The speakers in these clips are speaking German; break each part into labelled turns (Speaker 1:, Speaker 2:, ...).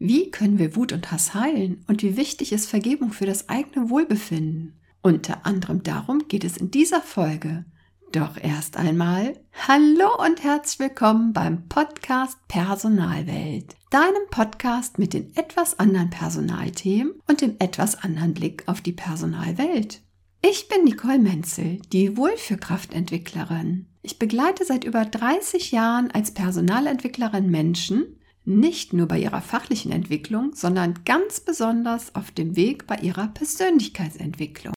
Speaker 1: Wie können wir Wut und Hass heilen und wie wichtig ist Vergebung für das eigene Wohlbefinden? Unter anderem darum geht es in dieser Folge. Doch erst einmal Hallo und herzlich willkommen beim Podcast Personalwelt, deinem Podcast mit den etwas anderen Personalthemen und dem etwas anderen Blick auf die Personalwelt. Ich bin Nicole Menzel, die Wohlfühlkraftentwicklerin. Ich begleite seit über 30 Jahren als Personalentwicklerin Menschen, nicht nur bei ihrer fachlichen Entwicklung, sondern ganz besonders auf dem Weg bei ihrer Persönlichkeitsentwicklung.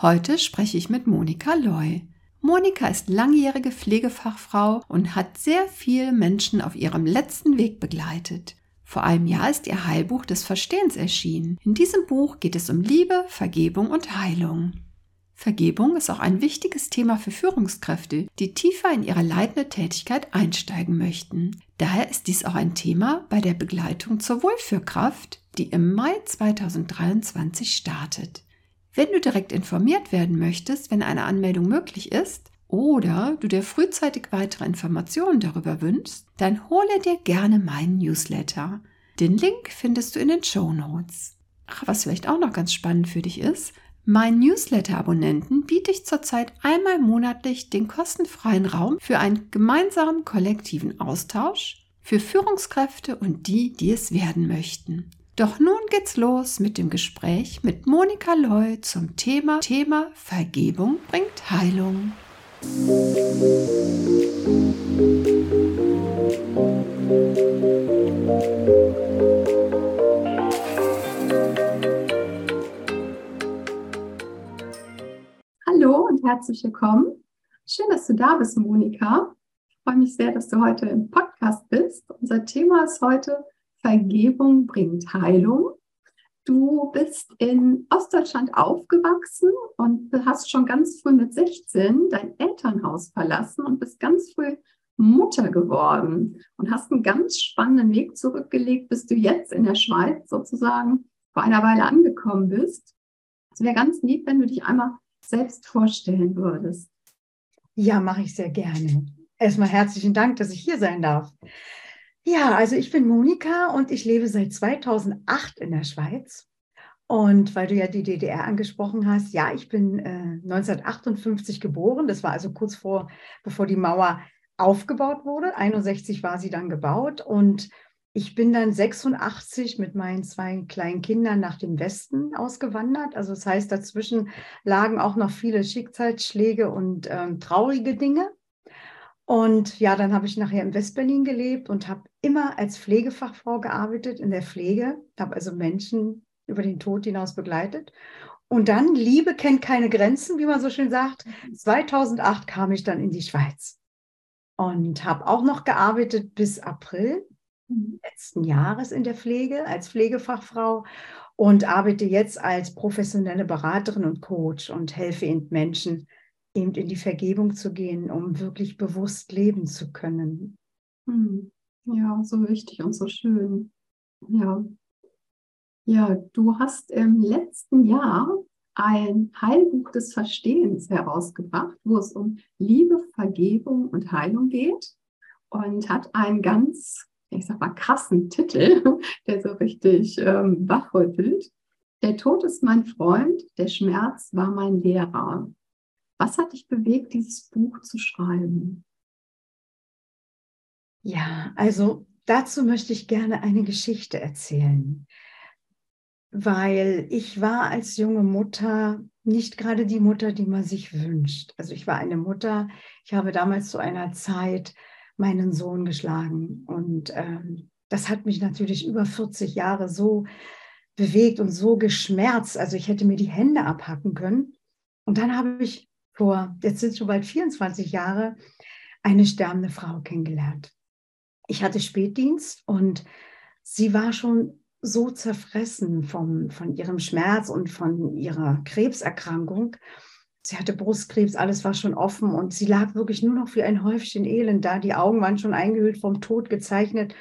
Speaker 1: Heute spreche ich mit Monika Loy. Monika ist langjährige Pflegefachfrau und hat sehr viele Menschen auf ihrem letzten Weg begleitet. Vor einem Jahr ist ihr Heilbuch des Verstehens erschienen. In diesem Buch geht es um Liebe, Vergebung und Heilung. Vergebung ist auch ein wichtiges Thema für Führungskräfte, die tiefer in ihre leitende Tätigkeit einsteigen möchten. Daher ist dies auch ein Thema bei der Begleitung zur Wohlführkraft, die im Mai 2023 startet. Wenn du direkt informiert werden möchtest, wenn eine Anmeldung möglich ist, oder du dir frühzeitig weitere Informationen darüber wünschst, dann hole dir gerne meinen Newsletter. Den Link findest du in den Show Notes. Ach, was vielleicht auch noch ganz spannend für dich ist, Meinen Newsletter-Abonnenten biete ich zurzeit einmal monatlich den kostenfreien Raum für einen gemeinsamen kollektiven Austausch für Führungskräfte und die, die es werden möchten. Doch nun geht's los mit dem Gespräch mit Monika Loy zum Thema Thema Vergebung bringt Heilung. Herzlich willkommen. Schön, dass du da bist, Monika. Ich freue mich sehr, dass du heute im Podcast bist. Unser Thema ist heute Vergebung bringt Heilung. Du bist in Ostdeutschland aufgewachsen und hast schon ganz früh mit 16 dein Elternhaus verlassen und bist ganz früh Mutter geworden und hast einen ganz spannenden Weg zurückgelegt, bis du jetzt in der Schweiz sozusagen vor einer Weile angekommen bist. Es wäre ganz lieb, wenn du dich einmal selbst vorstellen würdest.
Speaker 2: Ja, mache ich sehr gerne. Erstmal herzlichen Dank, dass ich hier sein darf. Ja, also ich bin Monika und ich lebe seit 2008 in der Schweiz. Und weil du ja die DDR angesprochen hast, ja, ich bin äh, 1958 geboren. Das war also kurz vor, bevor die Mauer aufgebaut wurde. 61 war sie dann gebaut und ich bin dann 86 mit meinen zwei kleinen Kindern nach dem Westen ausgewandert. Also das heißt, dazwischen lagen auch noch viele Schicksalsschläge und ähm, traurige Dinge. Und ja, dann habe ich nachher in Westberlin gelebt und habe immer als Pflegefachfrau gearbeitet in der Pflege, habe also Menschen über den Tod hinaus begleitet. Und dann, Liebe kennt keine Grenzen, wie man so schön sagt. 2008 kam ich dann in die Schweiz und habe auch noch gearbeitet bis April letzten Jahres in der Pflege als Pflegefachfrau und arbeite jetzt als professionelle Beraterin und Coach und helfe eben Menschen, eben in die Vergebung zu gehen, um wirklich bewusst leben zu können.
Speaker 1: Hm. Ja, so wichtig und so schön. Ja. Ja, du hast im letzten Jahr ein Heilbuch des Verstehens herausgebracht, wo es um Liebe, Vergebung und Heilung geht und hat ein ganz ich sag mal, krassen Titel, der so richtig ähm, wachrüttelt. Der Tod ist mein Freund, der Schmerz war mein Lehrer. Was hat dich bewegt, dieses Buch zu schreiben?
Speaker 2: Ja, also dazu möchte ich gerne eine Geschichte erzählen, weil ich war als junge Mutter nicht gerade die Mutter, die man sich wünscht. Also ich war eine Mutter, ich habe damals zu einer Zeit meinen Sohn geschlagen. Und ähm, das hat mich natürlich über 40 Jahre so bewegt und so geschmerzt. Also ich hätte mir die Hände abhacken können. Und dann habe ich vor, jetzt sind schon bald 24 Jahre, eine sterbende Frau kennengelernt. Ich hatte Spätdienst und sie war schon so zerfressen vom, von ihrem Schmerz und von ihrer Krebserkrankung. Sie hatte Brustkrebs, alles war schon offen und sie lag wirklich nur noch wie ein Häufchen Elend da. Die Augen waren schon eingehüllt vom Tod gezeichnet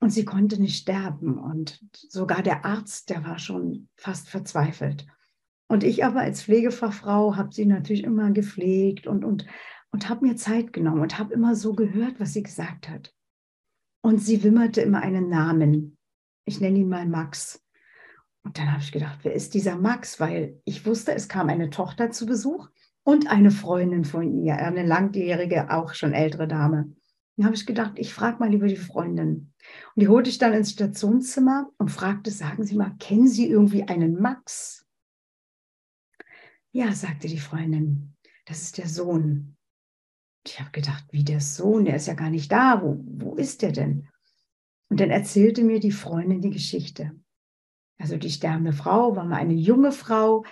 Speaker 2: und sie konnte nicht sterben. Und sogar der Arzt, der war schon fast verzweifelt. Und ich aber als Pflegefachfrau habe sie natürlich immer gepflegt und, und, und habe mir Zeit genommen und habe immer so gehört, was sie gesagt hat. Und sie wimmerte immer einen Namen. Ich nenne ihn mal Max. Und dann habe ich gedacht, wer ist dieser Max? Weil ich wusste, es kam eine Tochter zu Besuch und eine Freundin von ihr, eine langjährige, auch schon ältere Dame. Dann habe ich gedacht, ich frage mal lieber die Freundin. Und die holte ich dann ins Stationszimmer und fragte, sagen Sie mal, kennen Sie irgendwie einen Max? Ja, sagte die Freundin, das ist der Sohn. Ich habe gedacht, wie der Sohn, der ist ja gar nicht da. Wo, wo ist der denn? Und dann erzählte mir die Freundin die Geschichte. Also die sterbende Frau war mal eine junge Frau,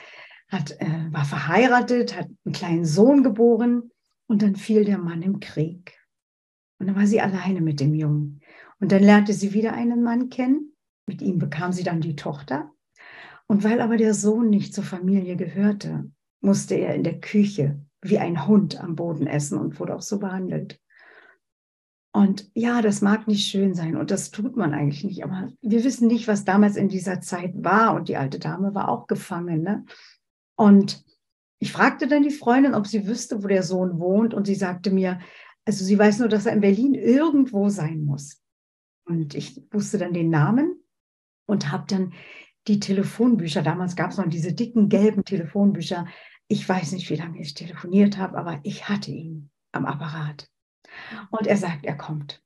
Speaker 2: hat, äh, war verheiratet, hat einen kleinen Sohn geboren und dann fiel der Mann im Krieg. Und dann war sie alleine mit dem Jungen. Und dann lernte sie wieder einen Mann kennen. Mit ihm bekam sie dann die Tochter. Und weil aber der Sohn nicht zur Familie gehörte, musste er in der Küche wie ein Hund am Boden essen und wurde auch so behandelt. Und ja, das mag nicht schön sein und das tut man eigentlich nicht, aber wir wissen nicht, was damals in dieser Zeit war und die alte Dame war auch gefangen. Ne? Und ich fragte dann die Freundin, ob sie wüsste, wo der Sohn wohnt und sie sagte mir, also sie weiß nur, dass er in Berlin irgendwo sein muss. Und ich wusste dann den Namen und habe dann die Telefonbücher, damals gab es noch diese dicken gelben Telefonbücher, ich weiß nicht, wie lange ich telefoniert habe, aber ich hatte ihn am Apparat. Und er sagt, er kommt.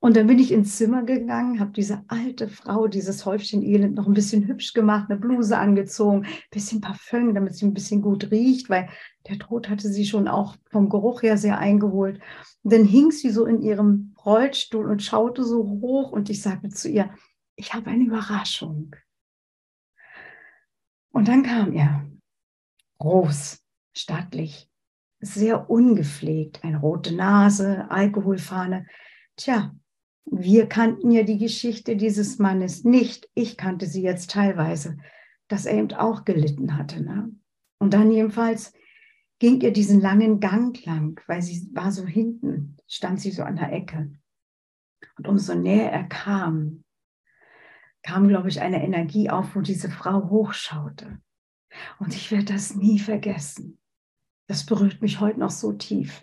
Speaker 2: Und dann bin ich ins Zimmer gegangen, habe diese alte Frau, dieses Häufchen Elend noch ein bisschen hübsch gemacht, eine Bluse angezogen, ein bisschen Parfüm, damit sie ein bisschen gut riecht, weil der Tod hatte sie schon auch vom Geruch her sehr eingeholt. Und dann hing sie so in ihrem Rollstuhl und schaute so hoch und ich sagte zu ihr, ich habe eine Überraschung. Und dann kam er groß, stattlich, sehr ungepflegt, eine rote Nase, Alkoholfahne. Tja, wir kannten ja die Geschichte dieses Mannes nicht. Ich kannte sie jetzt teilweise, dass er eben auch gelitten hatte. Ne? Und dann jedenfalls ging ihr diesen langen Gang lang, weil sie war so hinten, stand sie so an der Ecke. Und umso näher er kam, kam, glaube ich, eine Energie auf, wo diese Frau hochschaute. Und ich werde das nie vergessen. Das berührt mich heute noch so tief.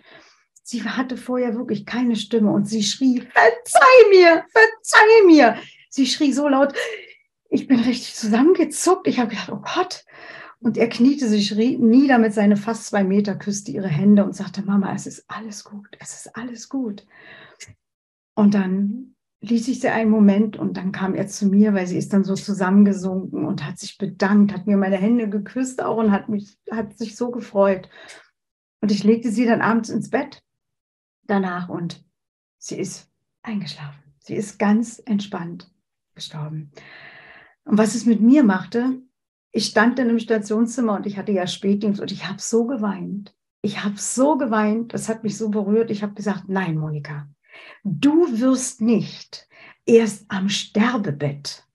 Speaker 2: Sie hatte vorher wirklich keine Stimme und sie schrie, verzeih mir, verzeih mir. Sie schrie so laut, ich bin richtig zusammengezuckt. Ich habe gedacht, oh Gott. Und er kniete sich nieder mit seinen fast zwei Meter, küsste ihre Hände und sagte, Mama, es ist alles gut, es ist alles gut. Und dann ließ ich sie einen Moment und dann kam er zu mir, weil sie ist dann so zusammengesunken und hat sich bedankt, hat mir meine Hände geküsst auch und hat mich, hat sich so gefreut. Und ich legte sie dann abends ins Bett danach und sie ist eingeschlafen. Sie ist ganz entspannt gestorben. Und was es mit mir machte, ich stand dann im Stationszimmer und ich hatte ja Spätdienst und ich habe so geweint. Ich habe so geweint, das hat mich so berührt. Ich habe gesagt, nein, Monika, Du wirst nicht erst am Sterbebett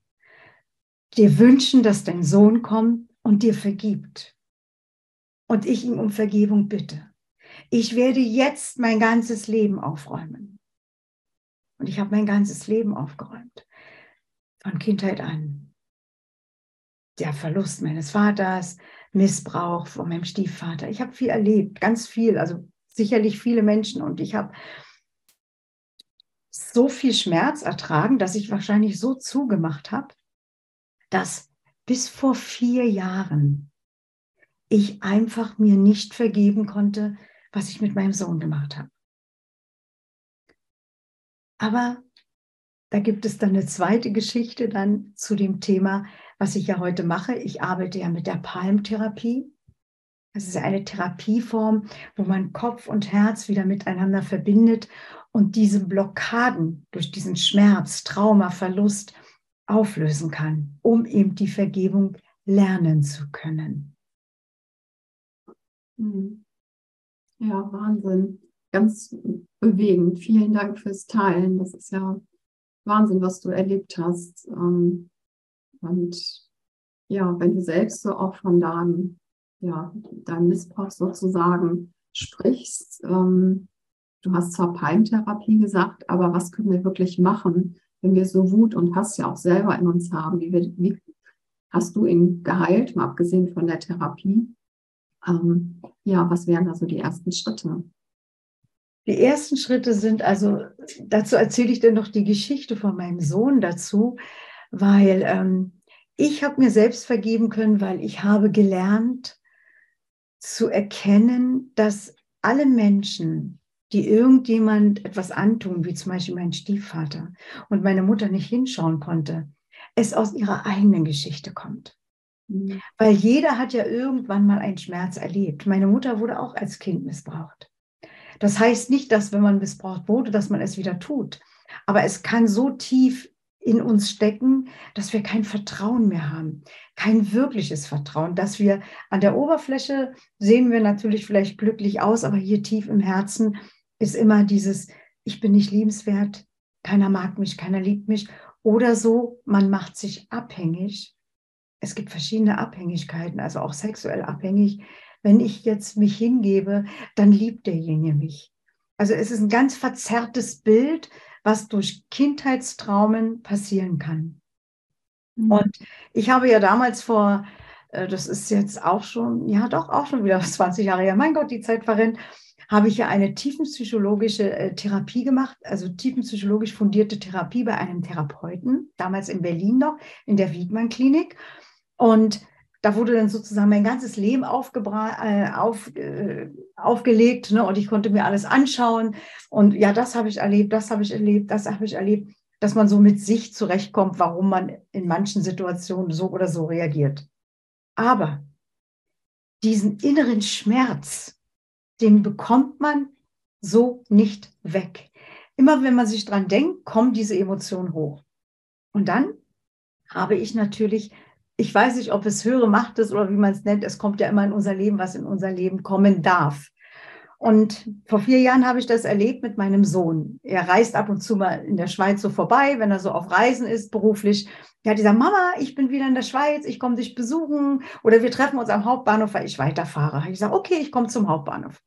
Speaker 2: dir wünschen, dass dein Sohn kommt und dir vergibt. Und ich ihn um Vergebung bitte. Ich werde jetzt mein ganzes Leben aufräumen. Und ich habe mein ganzes Leben aufgeräumt. Von Kindheit an. Der Verlust meines Vaters, Missbrauch von meinem Stiefvater. Ich habe viel erlebt, ganz viel, also sicherlich viele Menschen. Und ich habe so viel Schmerz ertragen, dass ich wahrscheinlich so zugemacht habe, dass bis vor vier Jahren ich einfach mir nicht vergeben konnte, was ich mit meinem Sohn gemacht habe. Aber da gibt es dann eine zweite Geschichte dann zu dem Thema, was ich ja heute mache. Ich arbeite ja mit der Palmtherapie. Das ist eine Therapieform, wo man Kopf und Herz wieder miteinander verbindet und diese Blockaden durch diesen Schmerz, Trauma, Verlust auflösen kann, um eben die Vergebung lernen zu können.
Speaker 3: Hm. Ja, Wahnsinn. Ganz bewegend. Vielen Dank fürs Teilen. Das ist ja Wahnsinn, was du erlebt hast. Ähm, und ja, wenn du selbst so auch von deinem ja, deinem Missbrauch sozusagen sprichst. Ähm, du hast zwar Peintherapie gesagt, aber was können wir wirklich machen, wenn wir so Wut und Hass ja auch selber in uns haben? Wie, wir, wie hast du ihn geheilt, mal abgesehen von der Therapie? Ähm, ja, was wären da so die ersten Schritte?
Speaker 2: Die ersten Schritte sind also, dazu erzähle ich dir noch die Geschichte von meinem Sohn dazu, weil ähm, ich habe mir selbst vergeben können, weil ich habe gelernt zu erkennen, dass alle Menschen, die irgendjemand etwas antun, wie zum Beispiel mein Stiefvater und meine Mutter nicht hinschauen konnte, es aus ihrer eigenen Geschichte kommt. Mhm. Weil jeder hat ja irgendwann mal einen Schmerz erlebt. Meine Mutter wurde auch als Kind missbraucht. Das heißt nicht, dass wenn man missbraucht wurde, dass man es wieder tut. Aber es kann so tief in uns stecken, dass wir kein Vertrauen mehr haben, kein wirkliches Vertrauen, dass wir an der Oberfläche sehen wir natürlich vielleicht glücklich aus, aber hier tief im Herzen ist immer dieses, ich bin nicht liebenswert, keiner mag mich, keiner liebt mich oder so, man macht sich abhängig. Es gibt verschiedene Abhängigkeiten, also auch sexuell abhängig, wenn ich jetzt mich hingebe, dann liebt derjenige mich. Also es ist ein ganz verzerrtes Bild, was durch Kindheitstraumen passieren kann. Mhm. Und ich habe ja damals vor, äh, das ist jetzt auch schon, ja doch auch schon wieder 20 Jahre her, mein Gott, die Zeit verrennt, habe ich ja eine tiefenpsychologische äh, Therapie gemacht, also tiefenpsychologisch fundierte Therapie bei einem Therapeuten, damals in Berlin noch, in der Wiedmann Klinik. Und da wurde dann sozusagen mein ganzes Leben äh, auf, äh, aufgelegt ne? und ich konnte mir alles anschauen. Und ja, das habe ich erlebt, das habe ich erlebt, das habe ich erlebt, dass man so mit sich zurechtkommt, warum man in manchen Situationen so oder so reagiert. Aber diesen inneren Schmerz, den bekommt man so nicht weg. Immer wenn man sich dran denkt, kommen diese Emotionen hoch. Und dann habe ich natürlich ich weiß nicht, ob es höhere Macht ist oder wie man es nennt. Es kommt ja immer in unser Leben, was in unser Leben kommen darf. Und vor vier Jahren habe ich das erlebt mit meinem Sohn. Er reist ab und zu mal in der Schweiz so vorbei, wenn er so auf Reisen ist, beruflich. Er hat gesagt, Mama, ich bin wieder in der Schweiz, ich komme dich besuchen. Oder wir treffen uns am Hauptbahnhof, weil ich weiterfahre. Ich sage, okay, ich komme zum Hauptbahnhof.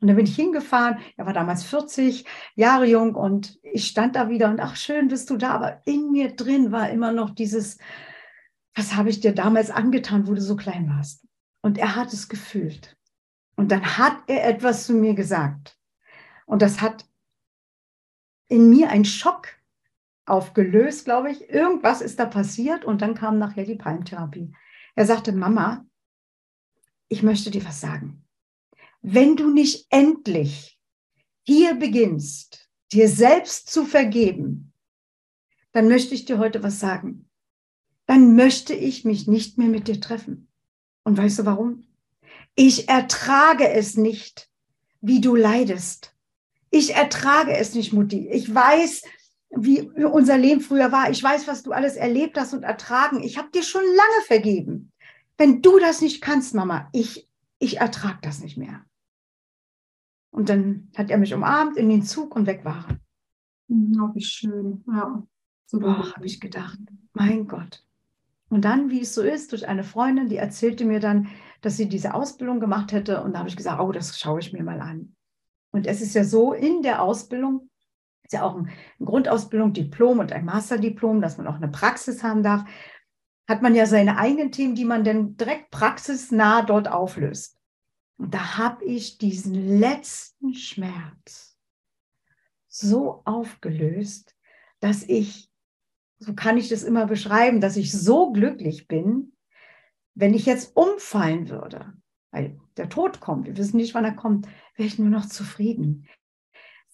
Speaker 2: Und dann bin ich hingefahren. Er war damals 40 Jahre jung und ich stand da wieder und ach, schön bist du da. Aber in mir drin war immer noch dieses, was habe ich dir damals angetan, wo du so klein warst? Und er hat es gefühlt. Und dann hat er etwas zu mir gesagt. Und das hat in mir einen Schock aufgelöst, glaube ich. Irgendwas ist da passiert und dann kam nachher die Palmtherapie. Er sagte, Mama, ich möchte dir was sagen. Wenn du nicht endlich hier beginnst, dir selbst zu vergeben, dann möchte ich dir heute was sagen dann möchte ich mich nicht mehr mit dir treffen. Und weißt du warum? Ich ertrage es nicht, wie du leidest. Ich ertrage es nicht, Mutti. Ich weiß, wie unser Leben früher war. Ich weiß, was du alles erlebt hast und ertragen. Ich habe dir schon lange vergeben. Wenn du das nicht kannst, Mama, ich, ich ertrage das nicht mehr. Und dann hat er mich umarmt in den Zug und weg war er.
Speaker 3: Oh, wie schön. Ja,
Speaker 2: so habe ich gedacht. Mein Gott. Und dann, wie es so ist, durch eine Freundin, die erzählte mir dann, dass sie diese Ausbildung gemacht hätte. Und da habe ich gesagt, oh, das schaue ich mir mal an. Und es ist ja so, in der Ausbildung, ist ja auch eine Grundausbildung, Diplom und ein Masterdiplom, dass man auch eine Praxis haben darf, hat man ja seine eigenen Themen, die man dann direkt praxisnah dort auflöst. Und da habe ich diesen letzten Schmerz so aufgelöst, dass ich so kann ich das immer beschreiben, dass ich so glücklich bin, wenn ich jetzt umfallen würde, weil der Tod kommt, wir wissen nicht, wann er kommt, wäre ich nur noch zufrieden.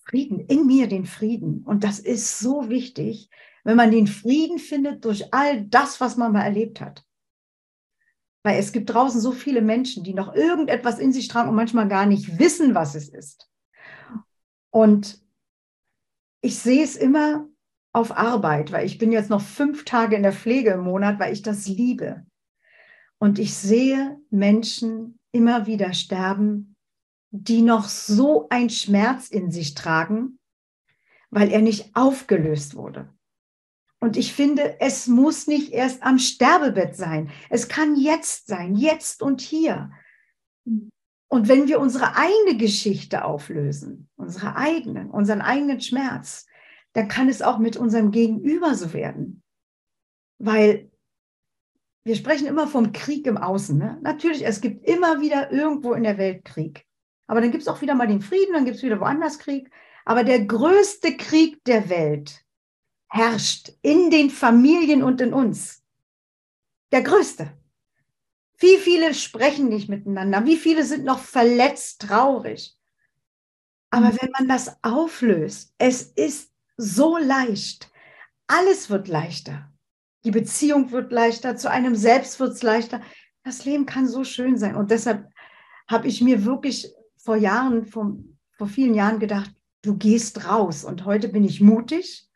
Speaker 2: Frieden, in mir den Frieden. Und das ist so wichtig, wenn man den Frieden findet durch all das, was man mal erlebt hat. Weil es gibt draußen so viele Menschen, die noch irgendetwas in sich tragen und manchmal gar nicht wissen, was es ist. Und ich sehe es immer auf Arbeit, weil ich bin jetzt noch fünf Tage in der Pflege im Monat, weil ich das liebe. Und ich sehe Menschen immer wieder sterben, die noch so ein Schmerz in sich tragen, weil er nicht aufgelöst wurde. Und ich finde, es muss nicht erst am Sterbebett sein. Es kann jetzt sein, jetzt und hier. Und wenn wir unsere eigene Geschichte auflösen, unsere eigenen, unseren eigenen Schmerz, dann kann es auch mit unserem Gegenüber so werden. Weil wir sprechen immer vom Krieg im Außen. Ne? Natürlich, es gibt immer wieder irgendwo in der Welt Krieg. Aber dann gibt es auch wieder mal den Frieden, dann gibt es wieder woanders Krieg. Aber der größte Krieg der Welt herrscht in den Familien und in uns. Der größte. Wie viele sprechen nicht miteinander? Wie viele sind noch verletzt, traurig? Aber wenn man das auflöst, es ist so leicht. Alles wird leichter. Die Beziehung wird leichter, zu einem selbst wird es leichter. Das Leben kann so schön sein. Und deshalb habe ich mir wirklich vor Jahren, vor, vor vielen Jahren gedacht, du gehst raus. Und heute bin ich mutig,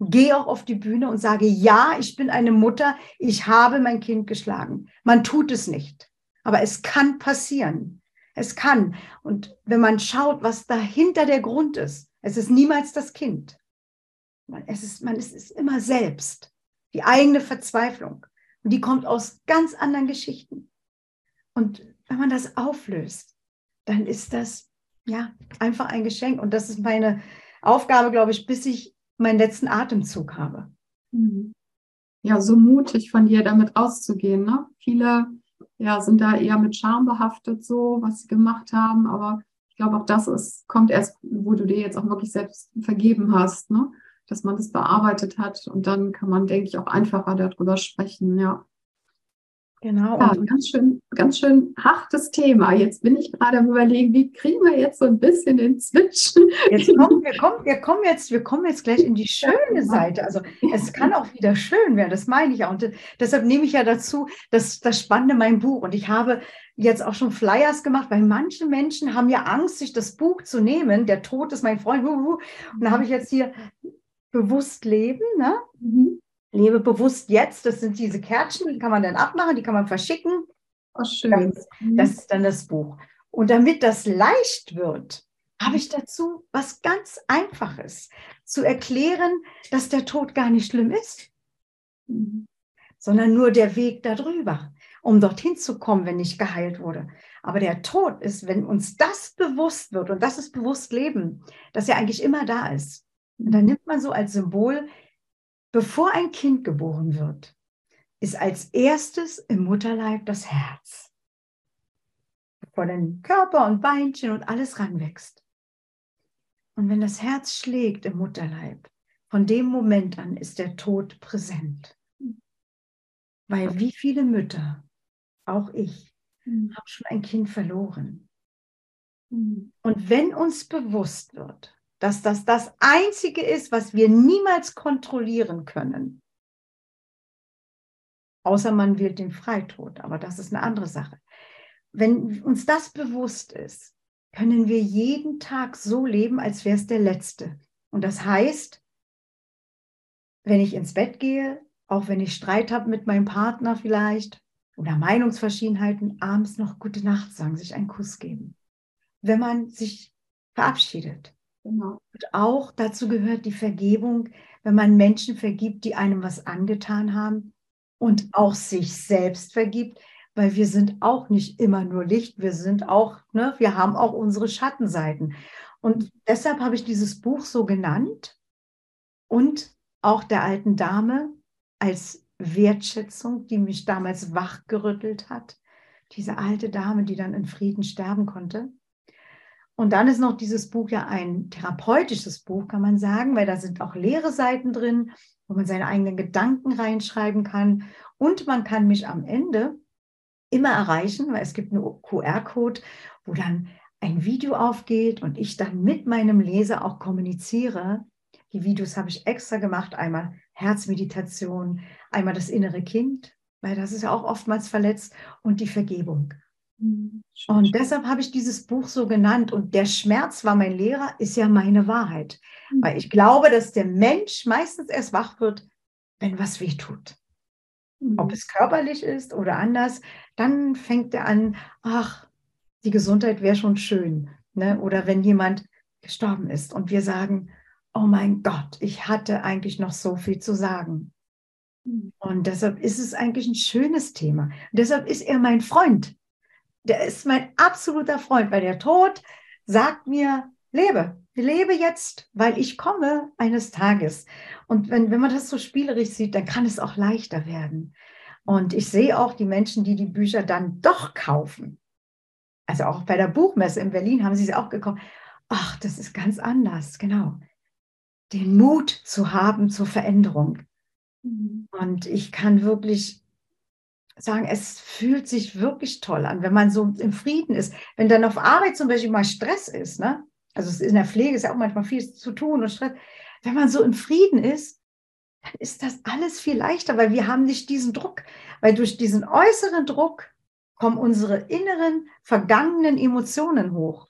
Speaker 2: gehe auch auf die Bühne und sage, ja, ich bin eine Mutter, ich habe mein Kind geschlagen. Man tut es nicht, aber es kann passieren. Es kann. Und wenn man schaut, was dahinter der Grund ist, es ist niemals das Kind. Es ist, man ist es immer selbst die eigene Verzweiflung. Und die kommt aus ganz anderen Geschichten. Und wenn man das auflöst, dann ist das ja einfach ein Geschenk. Und das ist meine Aufgabe, glaube ich, bis ich meinen letzten Atemzug habe.
Speaker 3: Mhm. Ja, so mutig von dir damit rauszugehen. Ne? Viele ja, sind da eher mit Scham behaftet, so was sie gemacht haben. Aber ich glaube, auch das ist, kommt erst, wo du dir jetzt auch wirklich selbst vergeben hast. Ne? Dass man das bearbeitet hat. Und dann kann man, denke ich, auch einfacher darüber sprechen, ja. Genau. Ja, ganz schön, ganz schön hartes Thema. Jetzt bin ich gerade am überlegen, wie kriegen wir jetzt so ein bisschen den Switch?
Speaker 2: Jetzt kommen, wir, kommen, wir, kommen jetzt, wir kommen jetzt gleich in die schöne Seite. Also es kann auch wieder schön werden, das meine ich ja. Und deshalb nehme ich ja dazu das, das Spannende mein Buch. Und ich habe jetzt auch schon Flyers gemacht, weil manche Menschen haben ja Angst, sich das Buch zu nehmen. Der Tod ist mein Freund. Und da habe ich jetzt hier bewusst leben, ne? Mhm. Lebe bewusst jetzt. Das sind diese Kärtchen, die kann man dann abmachen, die kann man verschicken.
Speaker 3: Oh, schön.
Speaker 2: Das, mhm. das ist dann das Buch. Und damit das leicht wird, habe ich dazu was ganz Einfaches zu erklären, dass der Tod gar nicht schlimm ist, mhm. sondern nur der Weg darüber, um dorthin zu kommen, wenn nicht geheilt wurde. Aber der Tod ist, wenn uns das bewusst wird, und das ist bewusst Leben, dass er eigentlich immer da ist. Und dann nimmt man so als Symbol, bevor ein Kind geboren wird, ist als erstes im Mutterleib das Herz. Bevor dann Körper und Beinchen und alles ranwächst. Und wenn das Herz schlägt im Mutterleib, von dem Moment an ist der Tod präsent. Weil wie viele Mütter, auch ich, mhm. haben schon ein Kind verloren. Mhm. Und wenn uns bewusst wird, dass das das Einzige ist, was wir niemals kontrollieren können. Außer man wählt den Freitod, aber das ist eine andere Sache. Wenn uns das bewusst ist, können wir jeden Tag so leben, als wäre es der letzte. Und das heißt, wenn ich ins Bett gehe, auch wenn ich Streit habe mit meinem Partner vielleicht oder Meinungsverschiedenheiten, abends noch gute Nacht sagen, sich einen Kuss geben. Wenn man sich verabschiedet, Genau. Und auch dazu gehört die Vergebung, wenn man Menschen vergibt, die einem was angetan haben und auch sich selbst vergibt, weil wir sind auch nicht immer nur Licht, wir sind auch, ne, wir haben auch unsere Schattenseiten. Und deshalb habe ich dieses Buch so genannt und auch der alten Dame als Wertschätzung, die mich damals wachgerüttelt hat. Diese alte Dame, die dann in Frieden sterben konnte. Und dann ist noch dieses Buch ja ein therapeutisches Buch, kann man sagen, weil da sind auch leere Seiten drin, wo man seine eigenen Gedanken reinschreiben kann. Und man kann mich am Ende immer erreichen, weil es gibt einen QR-Code, wo dann ein Video aufgeht und ich dann mit meinem Leser auch kommuniziere. Die Videos habe ich extra gemacht, einmal Herzmeditation, einmal das innere Kind, weil das ist ja auch oftmals verletzt und die Vergebung. Mhm. Und deshalb habe ich dieses Buch so genannt. Und der Schmerz war mein Lehrer, ist ja meine Wahrheit. Mhm. Weil ich glaube, dass der Mensch meistens erst wach wird, wenn was weh tut. Ob mhm. es körperlich ist oder anders, dann fängt er an, ach, die Gesundheit wäre schon schön. Ne? Oder wenn jemand gestorben ist und wir sagen, oh mein Gott, ich hatte eigentlich noch so viel zu sagen. Und deshalb ist es eigentlich ein schönes Thema. Und deshalb ist er mein Freund, der ist mein absoluter Freund, weil der Tod sagt mir, lebe, lebe jetzt, weil ich komme eines Tages. Und wenn, wenn man das so spielerisch sieht, dann kann es auch leichter werden. Und ich sehe auch die Menschen, die die Bücher dann doch kaufen. Also auch bei der Buchmesse in Berlin haben sie sie auch gekauft. Ach, das ist ganz anders, genau. Den Mut zu haben zur Veränderung. Mhm. Und ich kann wirklich sagen, es fühlt sich wirklich toll an, wenn man so im Frieden ist. Wenn dann auf Arbeit zum Beispiel mal Stress ist, ne? also in der Pflege ist ja auch manchmal viel zu tun und Stress. Wenn man so im Frieden ist, dann ist das alles viel leichter, weil wir haben nicht diesen Druck. Weil durch diesen äußeren Druck kommen unsere inneren, vergangenen Emotionen hoch.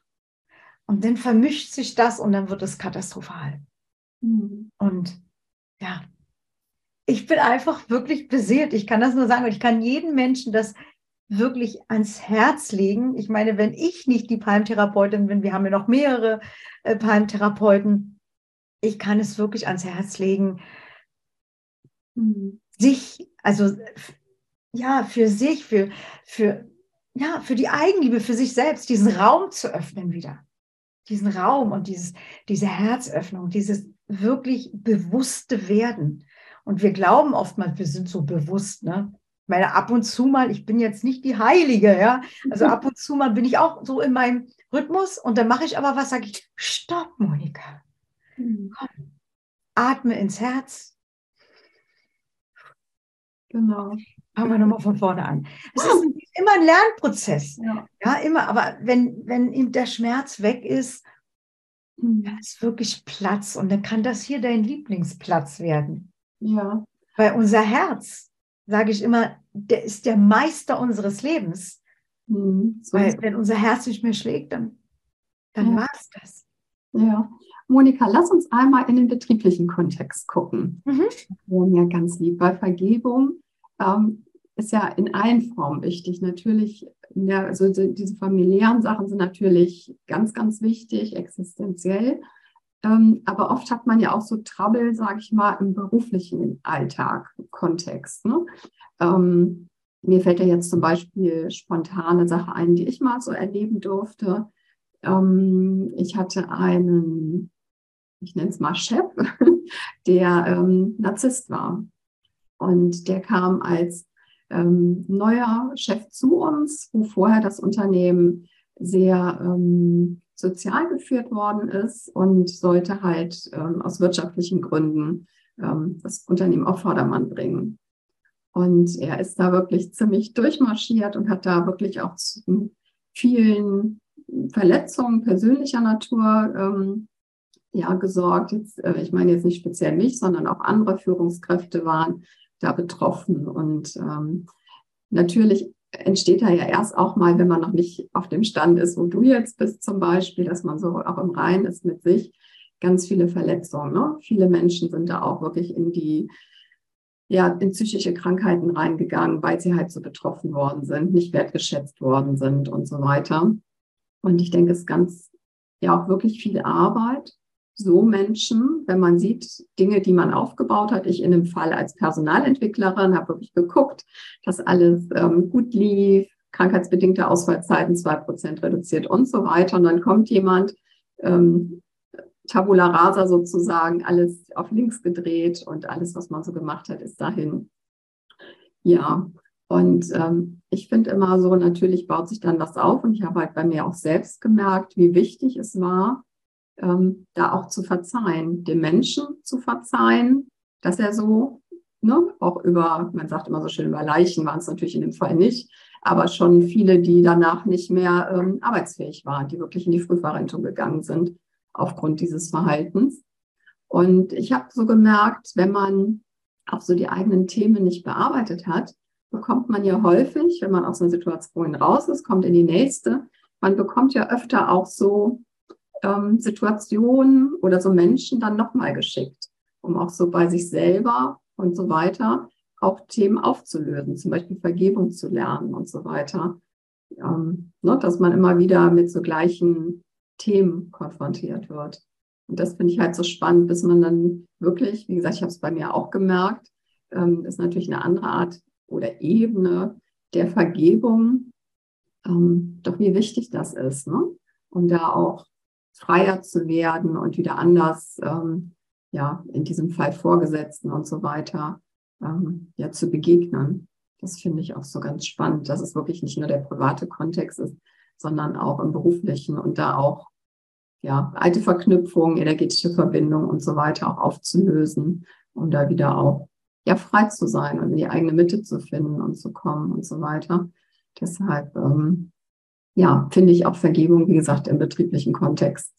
Speaker 2: Und dann vermischt sich das und dann wird es katastrophal. Mhm. Und ja, ich bin einfach wirklich beseelt. Ich kann das nur sagen und ich kann jedem Menschen das wirklich ans Herz legen. Ich meine, wenn ich nicht die Palmtherapeutin bin, wir haben ja noch mehrere äh, Palmtherapeuten, ich kann es wirklich ans Herz legen, mhm. sich, also ja, für sich, für, für, ja, für die Eigenliebe, für sich selbst, diesen Raum zu öffnen wieder. Diesen Raum und dieses, diese Herzöffnung, dieses wirklich bewusste Werden. Und wir glauben oftmals, wir sind so bewusst, ne? Ich meine, ab und zu mal, ich bin jetzt nicht die Heilige, ja. Also ab und zu mal bin ich auch so in meinem Rhythmus und dann mache ich aber was, sage ich, stopp, Monika. Mhm. Komm, atme ins Herz. Genau. Fangen wir nochmal von vorne an. Es ist immer ein Lernprozess. Ja. ja, immer. Aber wenn, wenn ihm der Schmerz weg ist, hm. da ist wirklich Platz. Und dann kann das hier dein Lieblingsplatz werden. Ja. Weil unser Herz, sage ich immer, der ist der Meister unseres Lebens. Mhm. Weil wenn unser Herz nicht mehr schlägt, dann, dann ja. war es das.
Speaker 3: Ja. Monika, lass uns einmal in den betrieblichen Kontext gucken. Mhm. Wäre mir ganz lieb. Bei Vergebung ähm, ist ja in allen Formen wichtig. Natürlich, ja, also diese familiären Sachen sind natürlich ganz, ganz wichtig, existenziell. Ähm, aber oft hat man ja auch so Trouble, sage ich mal, im beruflichen Alltag, Kontext. Ne? Ähm, mir fällt ja jetzt zum Beispiel spontane Sache ein, die ich mal so erleben durfte. Ähm, ich hatte einen, ich nenne es mal Chef, der ähm, Narzisst war. Und der kam als ähm, neuer Chef zu uns, wo vorher das Unternehmen sehr ähm, sozial geführt worden ist und sollte halt ähm, aus wirtschaftlichen Gründen ähm, das Unternehmen auf Vordermann bringen. Und er ist da wirklich ziemlich durchmarschiert und hat da wirklich auch zu vielen Verletzungen persönlicher Natur ähm, ja, gesorgt. Jetzt, äh, ich meine jetzt nicht speziell mich, sondern auch andere Führungskräfte waren da betroffen. Und ähm, natürlich entsteht da ja erst auch mal, wenn man noch nicht auf dem Stand ist, wo du jetzt bist zum Beispiel, dass man so auch im Reinen ist mit sich, ganz viele Verletzungen. Ne? Viele Menschen sind da auch wirklich in die, ja, in psychische Krankheiten reingegangen, weil sie halt so betroffen worden sind, nicht wertgeschätzt worden sind und so weiter. Und ich denke, es ist ganz, ja, auch wirklich viel Arbeit, so Menschen, wenn man sieht, Dinge, die man aufgebaut hat. Ich in dem Fall als Personalentwicklerin habe wirklich geguckt, dass alles ähm, gut lief, krankheitsbedingte Ausfallzeiten zwei Prozent reduziert und so weiter. Und dann kommt jemand, ähm, Tabula rasa sozusagen, alles auf links gedreht und alles, was man so gemacht hat, ist dahin. Ja, und ähm, ich finde immer so, natürlich baut sich dann das auf und ich habe halt bei mir auch selbst gemerkt, wie wichtig es war, ähm, da auch zu verzeihen, dem Menschen zu verzeihen, dass er so, ne, auch über, man sagt immer so schön, über Leichen waren es natürlich in dem Fall nicht, aber schon viele, die danach nicht mehr ähm, arbeitsfähig waren, die wirklich in die Frühverrentung gegangen sind aufgrund dieses Verhaltens. Und ich habe so gemerkt, wenn man auch so die eigenen Themen nicht bearbeitet hat, bekommt man ja häufig, wenn man aus einer Situation raus ist, kommt in die nächste, man bekommt ja öfter auch so ähm, Situationen oder so Menschen dann nochmal geschickt, um auch so bei sich selber und so weiter auch Themen aufzulösen, zum Beispiel Vergebung zu lernen und so weiter. Ähm, ne, dass man immer wieder mit so gleichen Themen konfrontiert wird. Und das finde ich halt so spannend, bis man dann wirklich, wie gesagt, ich habe es bei mir auch gemerkt, ähm, ist natürlich eine andere Art oder Ebene der Vergebung, ähm, doch wie wichtig das ist, ne? um da auch freier zu werden und wieder anders, ähm, ja, in diesem Fall Vorgesetzten und so weiter, ähm, ja, zu begegnen. Das finde ich auch so ganz spannend, dass es wirklich nicht nur der private Kontext ist, sondern auch im beruflichen und da auch ja, alte Verknüpfungen, energetische Verbindungen und so weiter auch aufzulösen, um da wieder auch ja, frei zu sein und in die eigene Mitte zu finden und zu kommen und so weiter. Deshalb, ähm, ja, finde ich auch Vergebung, wie gesagt, im betrieblichen Kontext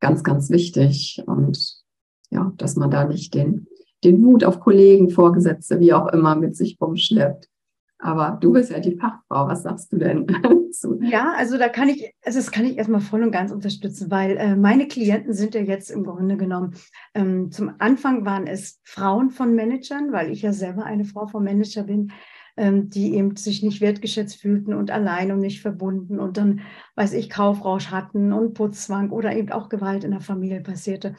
Speaker 3: ganz, ganz wichtig. Und ja, dass man da nicht den, den Mut auf Kollegen, Vorgesetzte, wie auch immer, mit sich rumschleppt. Aber du bist ja die Fachfrau. Was sagst du denn
Speaker 2: zu? Ja, also da kann ich, also das kann ich erstmal voll und ganz unterstützen, weil äh, meine Klienten sind ja jetzt im Grunde genommen, ähm, zum Anfang waren es Frauen von Managern, weil ich ja selber eine Frau von Manager bin, die eben sich nicht wertgeschätzt fühlten und allein und nicht verbunden und dann, weiß ich, Kaufrausch hatten und Putzzwang oder eben auch Gewalt in der Familie passierte.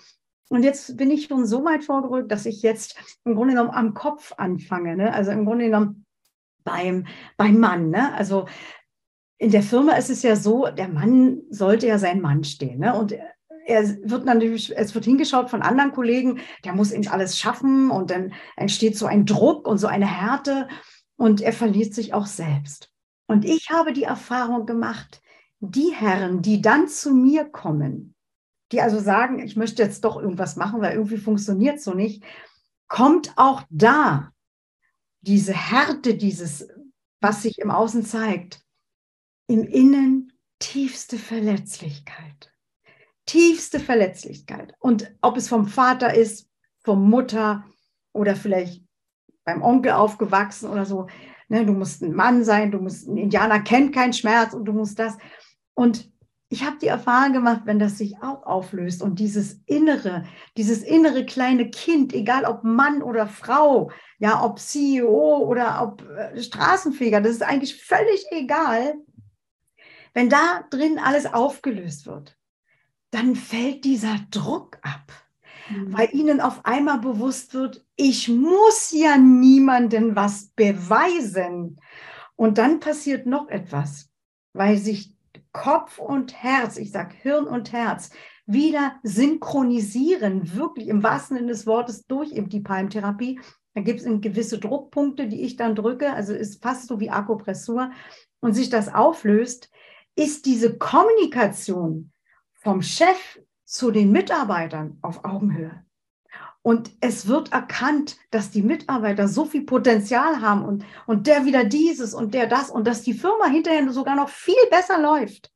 Speaker 2: Und jetzt bin ich schon so weit vorgerückt, dass ich jetzt im Grunde genommen am Kopf anfange. Ne? Also im Grunde genommen beim, beim Mann. Ne? Also in der Firma ist es ja so, der Mann sollte ja sein Mann stehen. Ne? Und er wird natürlich, es wird hingeschaut von anderen Kollegen, der muss eben alles schaffen und dann entsteht so ein Druck und so eine Härte und er verliert sich auch selbst. Und ich habe die Erfahrung gemacht, die Herren, die dann zu mir kommen, die also sagen, ich möchte jetzt doch irgendwas machen, weil irgendwie funktioniert es so nicht, kommt auch da diese Härte, dieses, was sich im Außen zeigt, im Innen tiefste Verletzlichkeit. Tiefste Verletzlichkeit. Und ob es vom Vater ist, vom Mutter oder vielleicht beim Onkel aufgewachsen oder so. Ne, du musst ein Mann sein, du musst, ein Indianer kennt keinen Schmerz und du musst das. Und ich habe die Erfahrung gemacht, wenn das sich auch auflöst und dieses innere, dieses innere kleine Kind, egal ob Mann oder Frau, ja, ob CEO oder ob äh, Straßenfeger, das ist eigentlich völlig egal. Wenn da drin alles aufgelöst wird, dann fällt dieser Druck ab mhm. weil ihnen auf einmal bewusst wird, ich muss ja niemanden was beweisen. Und dann passiert noch etwas, weil sich Kopf und Herz, ich sage Hirn und Herz, wieder synchronisieren, wirklich im wahrsten Sinne des Wortes durch die Palmtherapie. Da gibt es gewisse Druckpunkte, die ich dann drücke, also ist fast so wie Akupressur und sich das auflöst, ist diese Kommunikation vom Chef zu den Mitarbeitern auf Augenhöhe. Und es wird erkannt, dass die Mitarbeiter so viel Potenzial haben und, und der wieder dieses und der das und dass die Firma hinterher sogar noch viel besser läuft,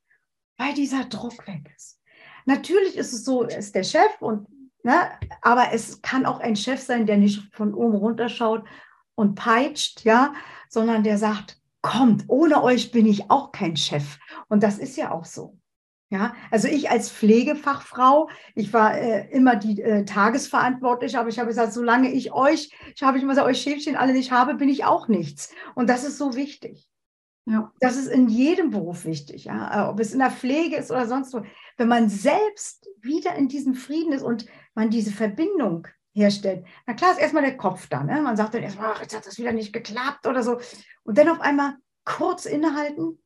Speaker 2: weil dieser Druck weg ist. Natürlich ist es so, ist der Chef und, ne, aber es kann auch ein Chef sein, der nicht von oben runter schaut und peitscht, ja, sondern der sagt, kommt, ohne euch bin ich auch kein Chef. Und das ist ja auch so. Ja, also ich als Pflegefachfrau, ich war äh, immer die äh, Tagesverantwortliche, aber ich habe gesagt, solange ich euch, ich habe immer gesagt, euch Schäfchen alle nicht habe, bin ich auch nichts. Und das ist so wichtig. Ja. Das ist in jedem Beruf wichtig, ja? Äh, ob es in der Pflege ist oder sonst wo. Wenn man selbst wieder in diesem Frieden ist und man diese Verbindung herstellt, na klar ist erstmal der Kopf da. Ne? Man sagt dann erstmal, ach, jetzt hat das wieder nicht geklappt oder so. Und dann auf einmal kurz innehalten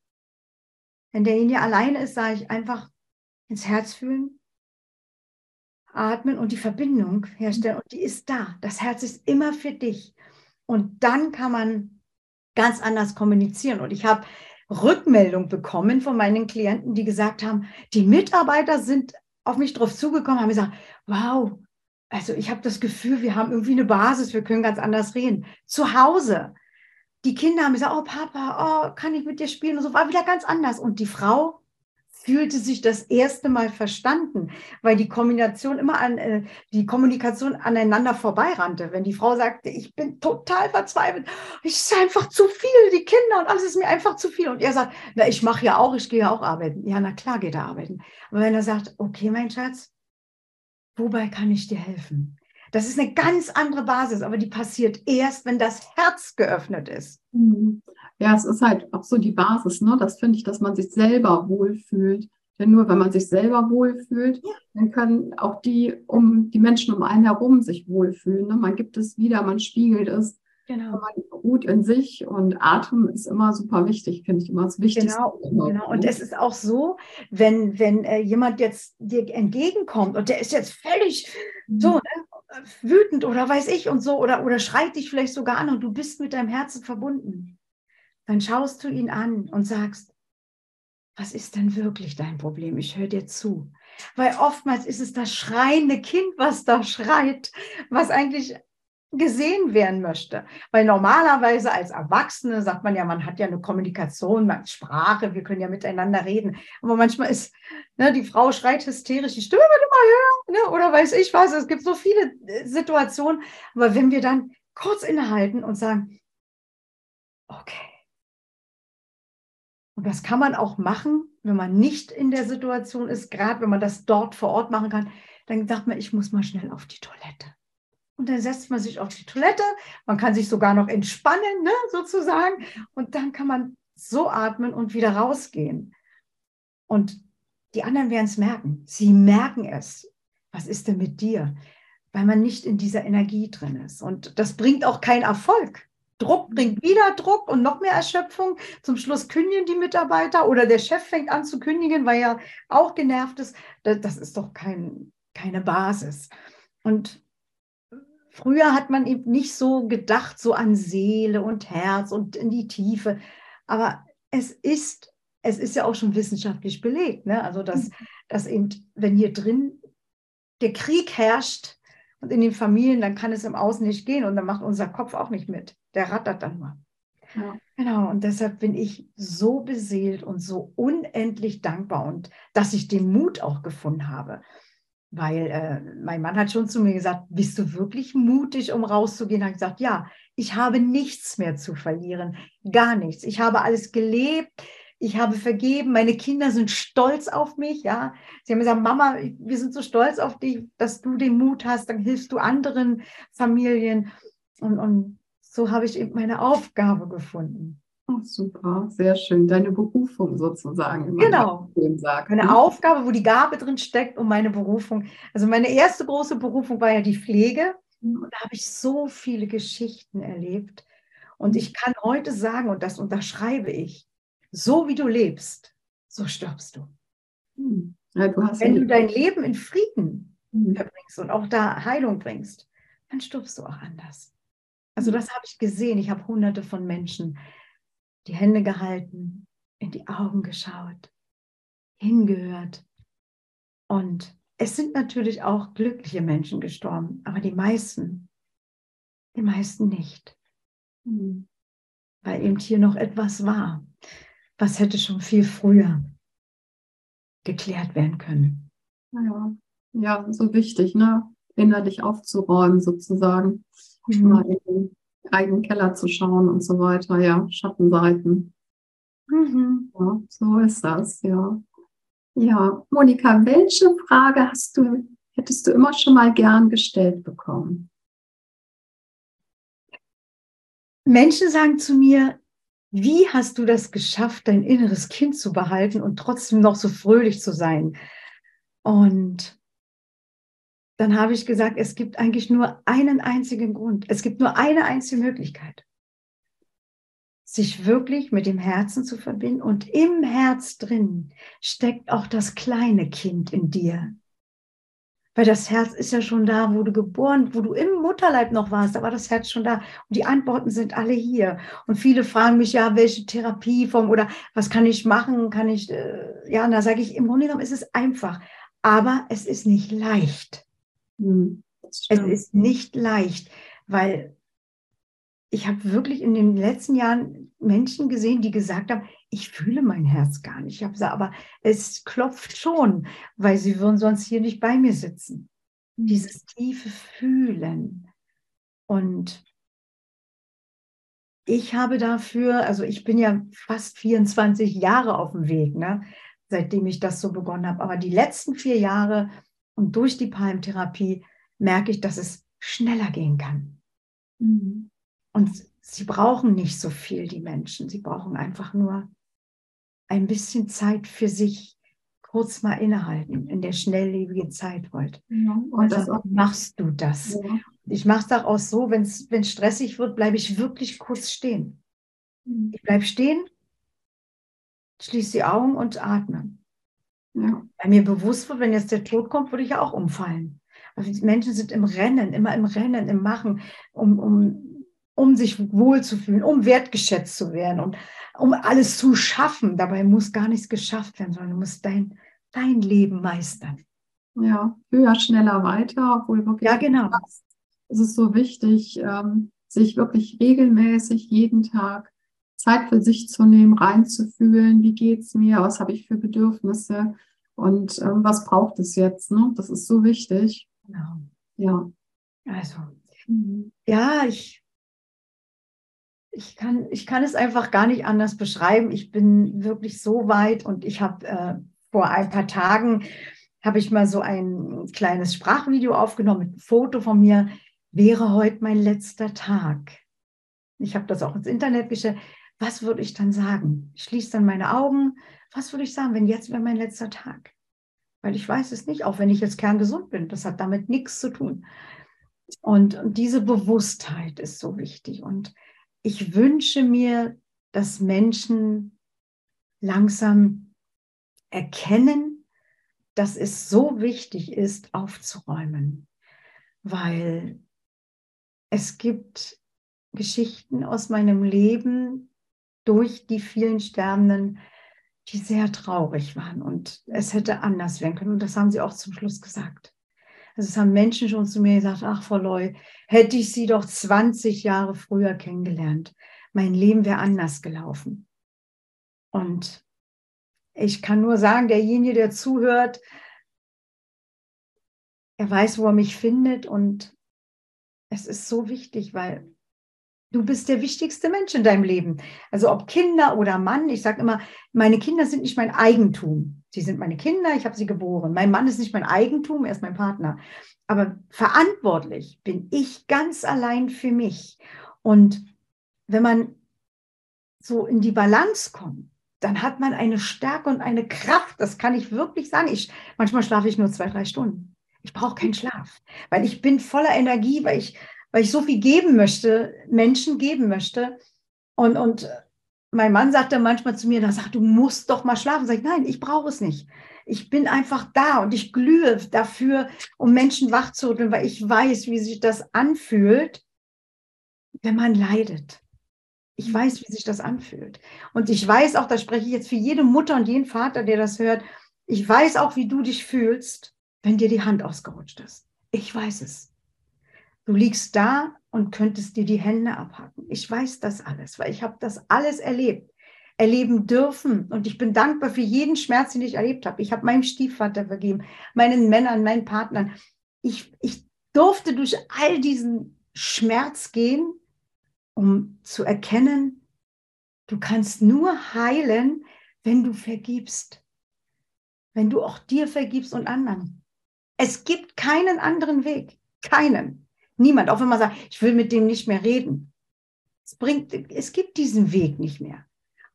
Speaker 2: wenn derjenige alleine ist, sage ich einfach ins Herz fühlen, atmen und die Verbindung herstellen. Und die ist da. Das Herz ist immer für dich. Und dann kann man ganz anders kommunizieren. Und ich habe Rückmeldung bekommen von meinen Klienten, die gesagt haben, die Mitarbeiter sind auf mich drauf zugekommen, haben gesagt, wow, also ich habe das Gefühl, wir haben irgendwie eine Basis, wir können ganz anders reden. Zu Hause die Kinder haben gesagt, oh Papa, oh, kann ich mit dir spielen? Und so war wieder ganz anders. Und die Frau fühlte sich das erste Mal verstanden, weil die Kombination immer an, äh, die Kommunikation aneinander vorbeirannte. Wenn die Frau sagte, ich bin total verzweifelt, ich ist einfach zu viel, die Kinder und alles ist mir einfach zu viel. Und er sagt, na, ich mache ja auch, ich gehe ja auch arbeiten. Ja, na klar geht er arbeiten. Aber wenn er sagt, okay, mein Schatz, wobei kann ich dir helfen? Das ist eine ganz andere Basis, aber die passiert erst, wenn das Herz geöffnet ist.
Speaker 3: Mhm. Ja, es ist halt auch so die Basis, ne? Das finde ich, dass man sich selber wohlfühlt. Denn nur wenn man sich selber wohlfühlt, ja. dann können auch die um die Menschen um einen herum sich wohlfühlen. Ne? Man gibt es wieder, man spiegelt es. Genau. Man ruht in sich und Atem ist immer super wichtig, finde ich immer das Wichtigste.
Speaker 2: Genau, genau. Und es ist auch so, wenn, wenn äh, jemand jetzt dir entgegenkommt und der ist jetzt völlig mhm. so ne, wütend oder weiß ich und so oder, oder schreit dich vielleicht sogar an und du bist mit deinem Herzen verbunden, dann schaust du ihn an und sagst, was ist denn wirklich dein Problem? Ich höre dir zu. Weil oftmals ist es das schreiende Kind, was da schreit, was eigentlich gesehen werden möchte. Weil normalerweise als Erwachsene sagt man ja, man hat ja eine Kommunikation, man Sprache, wir können ja miteinander reden. Aber manchmal ist, ne, die Frau schreit hysterisch, die Stimme wird immer höher, ne, oder weiß ich was. Es gibt so viele äh, Situationen. Aber wenn wir dann kurz innehalten und sagen, okay. Und das kann man auch machen, wenn man nicht in der Situation ist, gerade wenn man das dort vor Ort machen kann, dann sagt man, ich muss mal schnell auf die Toilette. Und dann setzt man sich auf die Toilette. Man kann sich sogar noch entspannen, ne, sozusagen. Und dann kann man so atmen und wieder rausgehen. Und die anderen werden es merken. Sie merken es. Was ist denn mit dir? Weil man nicht in dieser Energie drin ist. Und das bringt auch keinen Erfolg. Druck bringt wieder Druck und noch mehr Erschöpfung. Zum Schluss kündigen die Mitarbeiter oder der Chef fängt an zu kündigen, weil er auch genervt ist. Das ist doch kein, keine Basis. Und Früher hat man eben nicht so gedacht, so an Seele und Herz und in die Tiefe. Aber es ist, es ist ja auch schon wissenschaftlich belegt, ne? Also, dass, mhm. dass eben, wenn hier drin der Krieg herrscht und in den Familien, dann kann es im Außen nicht gehen und dann macht unser Kopf auch nicht mit. Der rattert dann nur. Ja. Genau, und deshalb bin ich so beseelt und so unendlich dankbar und dass ich den Mut auch gefunden habe. Weil äh, mein Mann hat schon zu mir gesagt, bist du wirklich mutig, um rauszugehen? Hat gesagt, ja, ich habe nichts mehr zu verlieren, gar nichts. Ich habe alles gelebt, ich habe vergeben, meine Kinder sind stolz auf mich, ja. Sie haben gesagt, Mama, wir sind so stolz auf dich, dass du den Mut hast, dann hilfst du anderen Familien. Und, und so habe ich eben meine Aufgabe gefunden.
Speaker 3: Oh, super, sehr schön. Deine Berufung sozusagen.
Speaker 2: Genau. Meine ne? Aufgabe, wo die Gabe drin steckt und meine Berufung. Also meine erste große Berufung war ja die Pflege. Mhm. Und da habe ich so viele Geschichten erlebt. Und ich kann heute sagen, und das unterschreibe ich, so wie du lebst, so stirbst du. Hm. Ja, du Wenn du dein Leben in Frieden mhm. verbringst und auch da Heilung bringst, dann stirbst du auch anders. Also hm. das habe ich gesehen. Ich habe hunderte von Menschen die Hände gehalten, in die Augen geschaut, hingehört. Und es sind natürlich auch glückliche Menschen gestorben, aber die meisten, die meisten nicht. Mhm. Weil eben hier noch etwas war, was hätte schon viel früher geklärt werden können.
Speaker 3: Ja, ja so wichtig, ne? innerlich aufzuräumen sozusagen. Mhm. Mal in eigenen Keller zu schauen und so weiter. Ja, Schattenseiten. Mhm. Ja, so ist das, ja. Ja, Monika, welche Frage hast du, hättest du immer schon mal gern gestellt bekommen?
Speaker 2: Menschen sagen zu mir, wie hast du das geschafft, dein inneres Kind zu behalten und trotzdem noch so fröhlich zu sein? Und dann habe ich gesagt, es gibt eigentlich nur einen einzigen Grund. Es gibt nur eine einzige Möglichkeit. Sich wirklich mit dem Herzen zu verbinden und im Herz drin steckt auch das kleine Kind in dir. Weil das Herz ist ja schon da, wo du geboren, wo du im Mutterleib noch warst, aber das Herz schon da. Und die Antworten sind alle hier. Und viele fragen mich ja, welche Therapieform oder was kann ich machen? Kann ich, äh, ja, und da sage ich, im Grunde genommen ist es einfach. Aber es ist nicht leicht. Hm, es ist nicht leicht, weil ich habe wirklich in den letzten Jahren Menschen gesehen, die gesagt haben, ich fühle mein Herz gar nicht. Ich habe gesagt, aber es klopft schon, weil sie würden sonst hier nicht bei mir sitzen. Mhm. Dieses tiefe Fühlen. Und ich habe dafür, also ich bin ja fast 24 Jahre auf dem Weg, ne, seitdem ich das so begonnen habe. Aber die letzten vier Jahre und durch die Palmtherapie merke ich, dass es schneller gehen kann. Mhm. Und sie brauchen nicht so viel, die Menschen. Sie brauchen einfach nur ein bisschen Zeit für sich, kurz mal innehalten in der schnelllebigen Zeit heute.
Speaker 3: Ja,
Speaker 2: Und
Speaker 3: das auch.
Speaker 2: machst du das.
Speaker 3: Ja.
Speaker 2: Ich mache es auch so, wenn es stressig wird, bleibe ich wirklich kurz stehen.
Speaker 3: Mhm.
Speaker 2: Ich bleibe stehen, schließe die Augen und atme.
Speaker 3: Ja.
Speaker 2: Weil mir bewusst wird, wenn jetzt der Tod kommt, würde ich ja auch umfallen. Also die Menschen sind im Rennen, immer im Rennen, im Machen, um, um, um sich wohlzufühlen, um wertgeschätzt zu werden und um alles zu schaffen. Dabei muss gar nichts geschafft werden, sondern du musst dein, dein Leben meistern.
Speaker 3: ja, höher, schneller, weiter, obwohl wirklich
Speaker 2: Ja, genau.
Speaker 3: es ist so wichtig, ähm, sich wirklich regelmäßig jeden Tag Zeit für sich zu nehmen, reinzufühlen, wie geht es mir, was habe ich für Bedürfnisse und ähm, was braucht es jetzt. Ne? Das ist so wichtig.
Speaker 2: genau.
Speaker 3: Ja.
Speaker 2: Also,
Speaker 3: Mhm.
Speaker 2: ja, ich, ich, kann, ich kann es einfach gar nicht anders beschreiben. Ich bin wirklich so weit und ich habe äh, vor ein paar Tagen habe ich mal so ein kleines Sprachvideo aufgenommen mit einem Foto von mir. Wäre heute mein letzter Tag. Ich habe das auch ins Internet gestellt. Was würde ich dann sagen? Ich schließe dann meine Augen. Was würde ich sagen, wenn jetzt wäre mein letzter Tag? Weil ich weiß es nicht, auch wenn ich jetzt kerngesund bin. Das hat damit nichts zu tun. Und, und diese Bewusstheit ist so wichtig. Und ich wünsche mir, dass Menschen langsam erkennen, dass es so wichtig ist, aufzuräumen. Weil es gibt Geschichten aus meinem Leben durch die vielen Sterbenden, die sehr traurig waren. Und es hätte anders werden können. Und das haben sie auch zum Schluss gesagt. Also es haben Menschen schon zu mir gesagt, ach Frau Loy, hätte ich Sie doch 20 Jahre früher kennengelernt. Mein Leben wäre anders gelaufen. Und ich kann nur sagen, derjenige, der zuhört, er weiß, wo er mich findet und es ist so wichtig, weil du bist der wichtigste Mensch in deinem Leben. Also ob Kinder oder Mann, ich sage immer, meine Kinder sind nicht mein Eigentum. Sie sind meine Kinder, ich habe sie geboren. Mein Mann ist nicht mein Eigentum, er ist mein Partner. Aber verantwortlich bin ich ganz allein für mich. Und wenn man so in die Balance kommt, dann hat man eine Stärke und eine Kraft. Das kann ich wirklich sagen. Ich, manchmal schlafe ich nur zwei, drei Stunden. Ich brauche keinen Schlaf, weil ich bin voller Energie, weil ich, weil ich so viel geben möchte, Menschen geben möchte. Und, und mein Mann sagte manchmal zu mir, da sagt, du musst doch mal schlafen. Sag ich, nein, ich brauche es nicht. Ich bin einfach da und ich glühe dafür, um Menschen wachzurütteln, weil ich weiß, wie sich das anfühlt, wenn man leidet. Ich weiß, wie sich das anfühlt. Und ich weiß auch, da spreche ich jetzt für jede Mutter und jeden Vater, der das hört, ich weiß auch, wie du dich fühlst, wenn dir die Hand ausgerutscht ist. Ich weiß es. Du liegst da und könntest dir die Hände abhacken. Ich weiß das alles, weil ich habe das alles erlebt, erleben dürfen. Und ich bin dankbar für jeden Schmerz, den ich erlebt habe. Ich habe meinem Stiefvater vergeben, meinen Männern, meinen Partnern. Ich, ich durfte durch all diesen Schmerz gehen, um zu erkennen, du kannst nur heilen, wenn du vergibst. Wenn du auch dir vergibst und anderen. Es gibt keinen anderen Weg. Keinen. Niemand. Auch wenn man sagt, ich will mit dem nicht mehr reden. Es bringt, es gibt diesen Weg nicht mehr.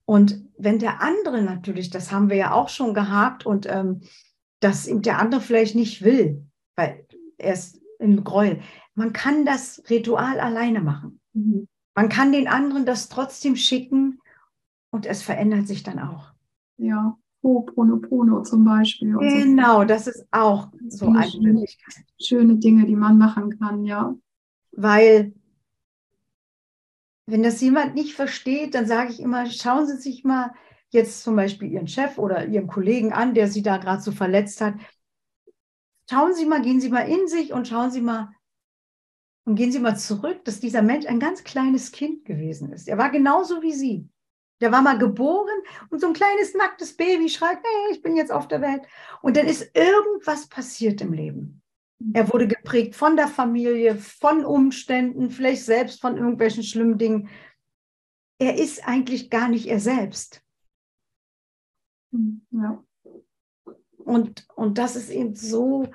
Speaker 2: Und wenn der andere natürlich, das haben wir ja auch schon gehabt und ähm, dass ihm der andere vielleicht nicht will, weil er ist im Gräuel. Man kann das Ritual alleine machen.
Speaker 3: Mhm.
Speaker 2: Man kann den anderen das trotzdem schicken und es verändert sich dann auch.
Speaker 3: Ja, Ho'oponopono zum Beispiel. Und so.
Speaker 2: Genau, das ist auch so eine
Speaker 3: schöne-
Speaker 2: Möglichkeit.
Speaker 3: Schöne Dinge, die man machen kann, ja.
Speaker 2: Weil wenn das jemand nicht versteht, dann sage ich immer, schauen Sie sich mal jetzt zum Beispiel Ihren Chef oder Ihren Kollegen an, der Sie da gerade so verletzt hat. Schauen Sie mal, gehen Sie mal in sich und schauen Sie mal und gehen Sie mal zurück, dass dieser Mensch ein ganz kleines Kind gewesen ist. Er war genauso wie Sie. Der war mal geboren und so ein kleines nacktes Baby schreit, hey, ich bin jetzt auf der Welt. Und dann ist irgendwas passiert im Leben. Er wurde geprägt von der Familie, von Umständen, vielleicht selbst von irgendwelchen schlimmen Dingen. Er ist eigentlich gar nicht er selbst.
Speaker 3: Mhm. Ja.
Speaker 2: Und, und das ist eben so,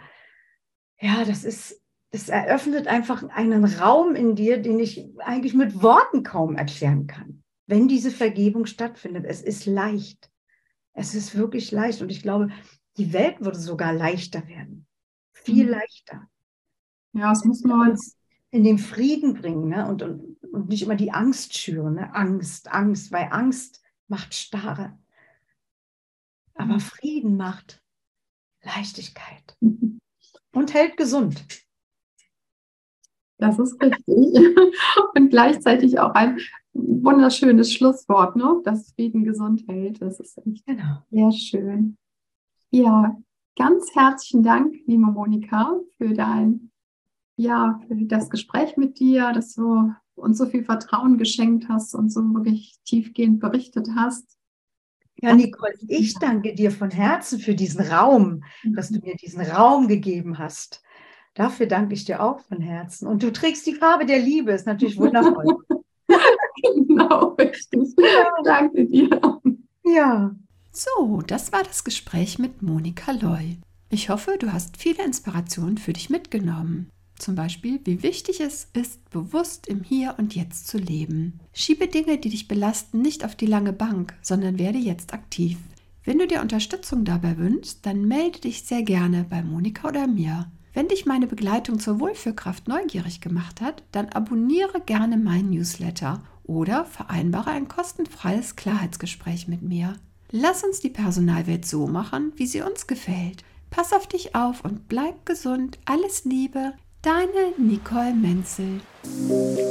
Speaker 2: ja, das ist, das eröffnet einfach einen Raum in dir, den ich eigentlich mit Worten kaum erklären kann. Wenn diese Vergebung stattfindet, es ist leicht. Es ist wirklich leicht. Und ich glaube, die Welt würde sogar leichter werden. Viel mhm. leichter.
Speaker 3: Ja, es muss man
Speaker 2: uns in den Frieden bringen ne? und, und, und nicht immer die Angst schüren. Ne? Angst, Angst, weil Angst macht Starre. Aber mhm. Frieden macht Leichtigkeit und hält gesund.
Speaker 3: Das ist richtig. Und gleichzeitig auch ein wunderschönes Schlusswort, ne? dass Frieden gesund hält. Das ist echt genau. sehr schön. Ja, ganz herzlichen Dank, liebe Monika, für dein, ja, für das Gespräch mit dir, dass du uns so viel Vertrauen geschenkt hast und so wirklich tiefgehend berichtet hast.
Speaker 2: Ja, Nicole, ich danke dir von Herzen für diesen Raum, dass du mir diesen Raum gegeben hast. Dafür danke ich dir auch von Herzen. Und du trägst die Farbe der Liebe, ist natürlich wundervoll.
Speaker 3: richtig. Danke dir.
Speaker 2: Ja.
Speaker 3: So, das war das Gespräch mit Monika Loy. Ich hoffe, du hast viele Inspirationen für dich mitgenommen. Zum Beispiel, wie wichtig es ist, bewusst im Hier und Jetzt zu leben. Schiebe Dinge, die dich belasten, nicht auf die lange Bank, sondern werde jetzt aktiv. Wenn du dir Unterstützung dabei wünschst, dann melde dich sehr gerne bei Monika oder mir. Wenn dich meine Begleitung zur Wohlfühlkraft neugierig gemacht hat, dann abonniere gerne meinen Newsletter oder vereinbare ein kostenfreies Klarheitsgespräch mit mir. Lass uns die Personalwelt so machen, wie sie uns gefällt. Pass auf dich auf und bleib gesund. Alles Liebe, Deine Nicole Menzel. Musik